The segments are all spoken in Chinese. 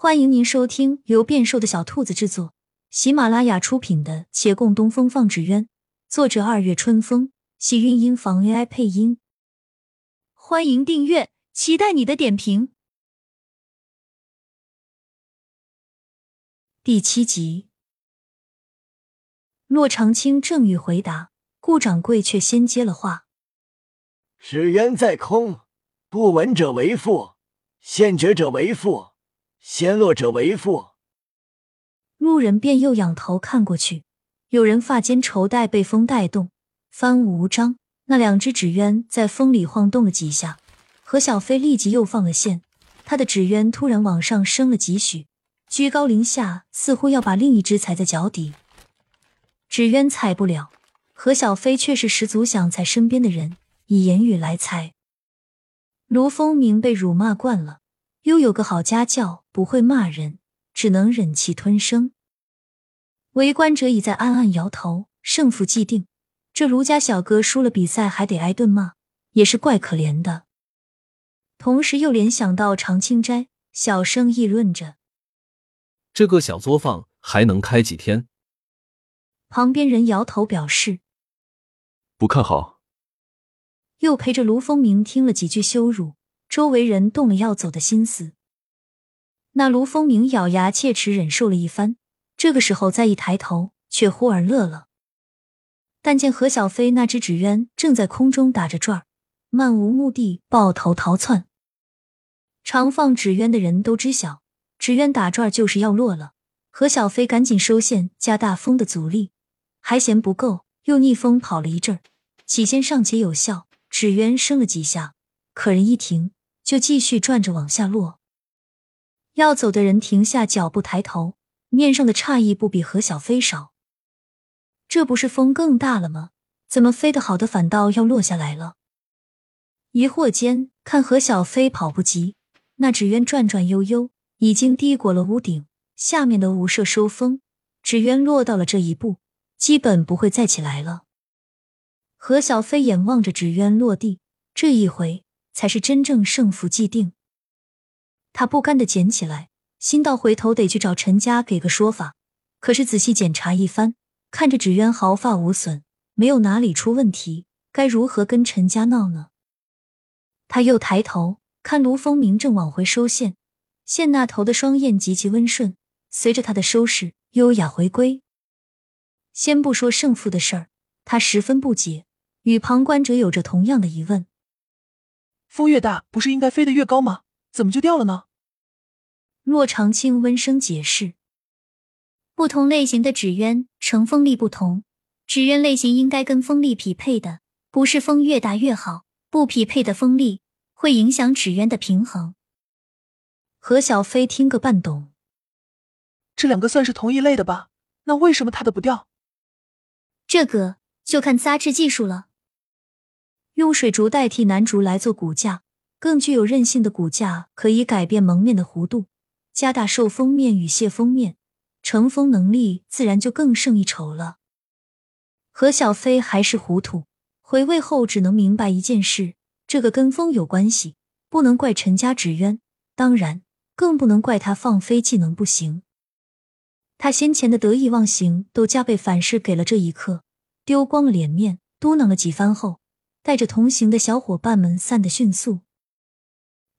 欢迎您收听由变瘦的小兔子制作、喜马拉雅出品的《且共东风放纸鸢》，作者二月春风，喜韵音房 AI 配音。欢迎订阅，期待你的点评。第七集，骆长青正欲回答，顾掌柜却先接了话：“纸鸢在空，不闻者为父，现觉者为父。”先落者为负。路人便又仰头看过去，有人发间绸带被风带动，翻舞无章。那两只纸鸢在风里晃动了几下，何小飞立即又放了线，他的纸鸢突然往上升了几许，居高临下，似乎要把另一只踩在脚底。纸鸢踩不了，何小飞却是十足想踩身边的人，以言语来踩。卢风明被辱骂惯了。又有个好家教，不会骂人，只能忍气吞声。围观者已在暗暗摇头，胜负既定，这卢家小哥输了比赛还得挨顿骂，也是怪可怜的。同时又联想到常青斋，小声议论着：“这个小作坊还能开几天？”旁边人摇头表示不看好，又陪着卢风明听了几句羞辱。周围人动了要走的心思，那卢风明咬牙切齿忍受了一番，这个时候再一抬头，却忽而乐了。但见何小飞那只纸鸢正在空中打着转儿，漫无目的抱头逃窜。常放纸鸢的人都知晓，纸鸢打转就是要落了。何小飞赶紧收线，加大风的阻力，还嫌不够，又逆风跑了一阵儿，起先尚且有效，纸鸢升了几下，可人一停。就继续转着往下落，要走的人停下脚步，抬头，面上的诧异不比何小飞少。这不是风更大了吗？怎么飞得好的反倒要落下来了？疑惑间，看何小飞跑不急，那纸鸢转转悠悠，已经低过了屋顶，下面的屋舍收风，纸鸢落到了这一步，基本不会再起来了。何小飞眼望着纸鸢落地，这一回。才是真正胜负既定。他不甘的捡起来，心道回头得去找陈家给个说法。可是仔细检查一番，看着纸鸢毫发无损，没有哪里出问题，该如何跟陈家闹呢？他又抬头看卢风明正往回收线，线那头的双燕极其温顺，随着他的收拾优雅回归。先不说胜负的事儿，他十分不解，与旁观者有着同样的疑问。风越大，不是应该飞得越高吗？怎么就掉了呢？骆长青温声解释：不同类型的纸鸢乘风力不同，纸鸢类型应该跟风力匹配的，不是风越大越好。不匹配的风力会影响纸鸢的平衡。何小飞听个半懂，这两个算是同一类的吧？那为什么他的不掉？这个就看扎制技术了。用水竹代替楠竹来做骨架，更具有韧性的骨架可以改变蒙面的弧度，加大受风面与泄风面，乘风能力自然就更胜一筹了。何小飞还是糊涂，回味后只能明白一件事：这个跟风有关系，不能怪陈家纸鸢，当然更不能怪他放飞技能不行。他先前的得意忘形都加倍反噬给了这一刻，丢光了脸面，嘟囔了几番后。带着同行的小伙伴们散得迅速。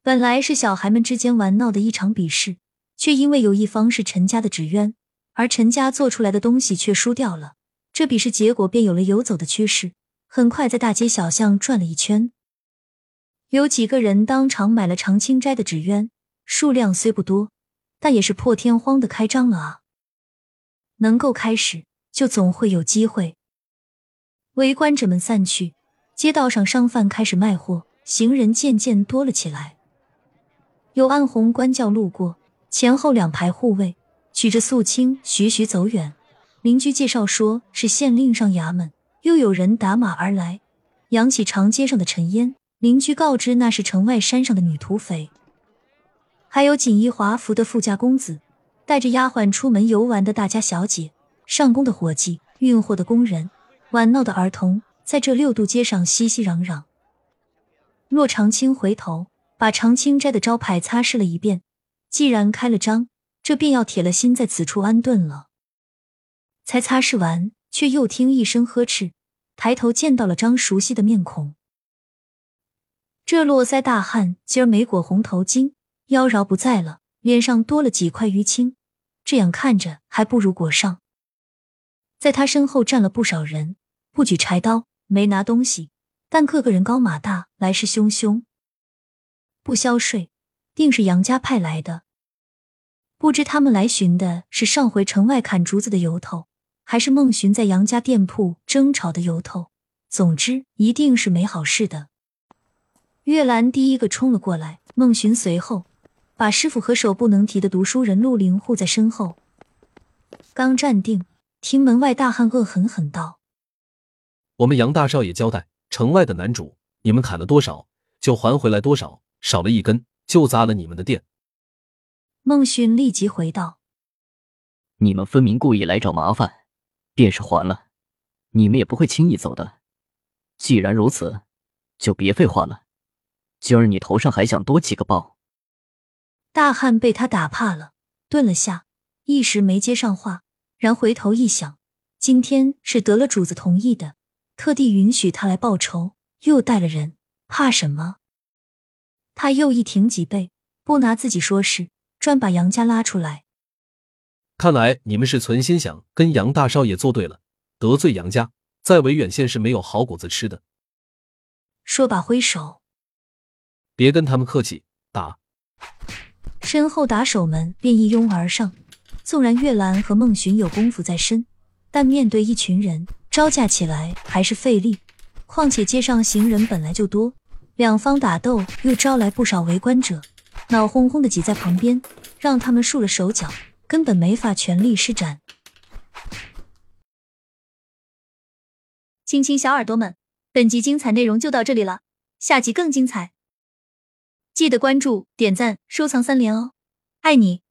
本来是小孩们之间玩闹的一场比试，却因为有一方是陈家的纸鸢，而陈家做出来的东西却输掉了。这比试结果便有了游走的趋势，很快在大街小巷转了一圈。有几个人当场买了长青斋的纸鸢，数量虽不多，但也是破天荒的开张了啊！能够开始，就总会有机会。围观者们散去。街道上商贩开始卖货，行人渐渐多了起来。有暗红官轿路过，前后两排护卫举着肃清，徐徐走远。邻居介绍说是县令上衙门。又有人打马而来，扬起长街上的尘烟。邻居告知那是城外山上的女土匪。还有锦衣华服的富家公子，带着丫鬟出门游玩的大家小姐，上工的伙计，运货的工人，玩闹的儿童。在这六渡街上熙熙攘攘，骆长青回头把长青斋的招牌擦拭了一遍，既然开了张，这便要铁了心在此处安顿了。才擦拭完，却又听一声呵斥，抬头见到了张熟悉的面孔。这络腮大汉今儿没裹红头巾，妖娆不在了，脸上多了几块淤青，这样看着还不如裹上。在他身后站了不少人，不举柴刀，没拿东西，但个个人高马大，来势汹汹。不消税，定是杨家派来的。不知他们来寻的是上回城外砍竹子的由头，还是孟寻在杨家店铺争吵的由头。总之，一定是没好事的。月兰第一个冲了过来，孟寻随后把师傅和手不能提的读书人陆灵护在身后。刚站定。听门外大汉恶狠狠道：“我们杨大少爷交代，城外的男主，你们砍了多少就还回来多少，少了一根就砸了你们的店。”孟勋立即回道：“你们分明故意来找麻烦，便是还了，你们也不会轻易走的。既然如此，就别废话了。今儿你头上还想多几个包？”大汉被他打怕了，顿了下，一时没接上话。然回头一想，今天是得了主子同意的，特地允许他来报仇，又带了人，怕什么？他又一挺脊背，不拿自己说事，专把杨家拉出来。看来你们是存心想跟杨大少爷作对了，得罪杨家，在维远县是没有好果子吃的。说罢挥手，别跟他们客气，打！身后打手们便一拥而上。纵然月兰和孟寻有功夫在身，但面对一群人招架起来还是费力。况且街上行人本来就多，两方打斗又招来不少围观者，闹哄哄的挤在旁边，让他们束了手脚，根本没法全力施展。亲亲小耳朵们，本集精彩内容就到这里了，下集更精彩，记得关注、点赞、收藏三连哦，爱你！